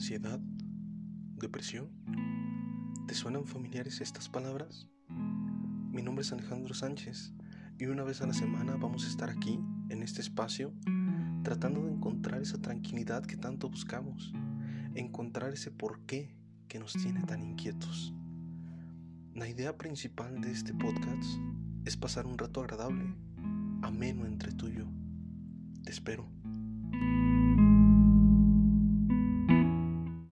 ansiedad, depresión. ¿Te suenan familiares estas palabras? Mi nombre es Alejandro Sánchez y una vez a la semana vamos a estar aquí, en este espacio, tratando de encontrar esa tranquilidad que tanto buscamos, encontrar ese porqué que nos tiene tan inquietos. La idea principal de este podcast es pasar un rato agradable, ameno entre tú y yo. Te espero.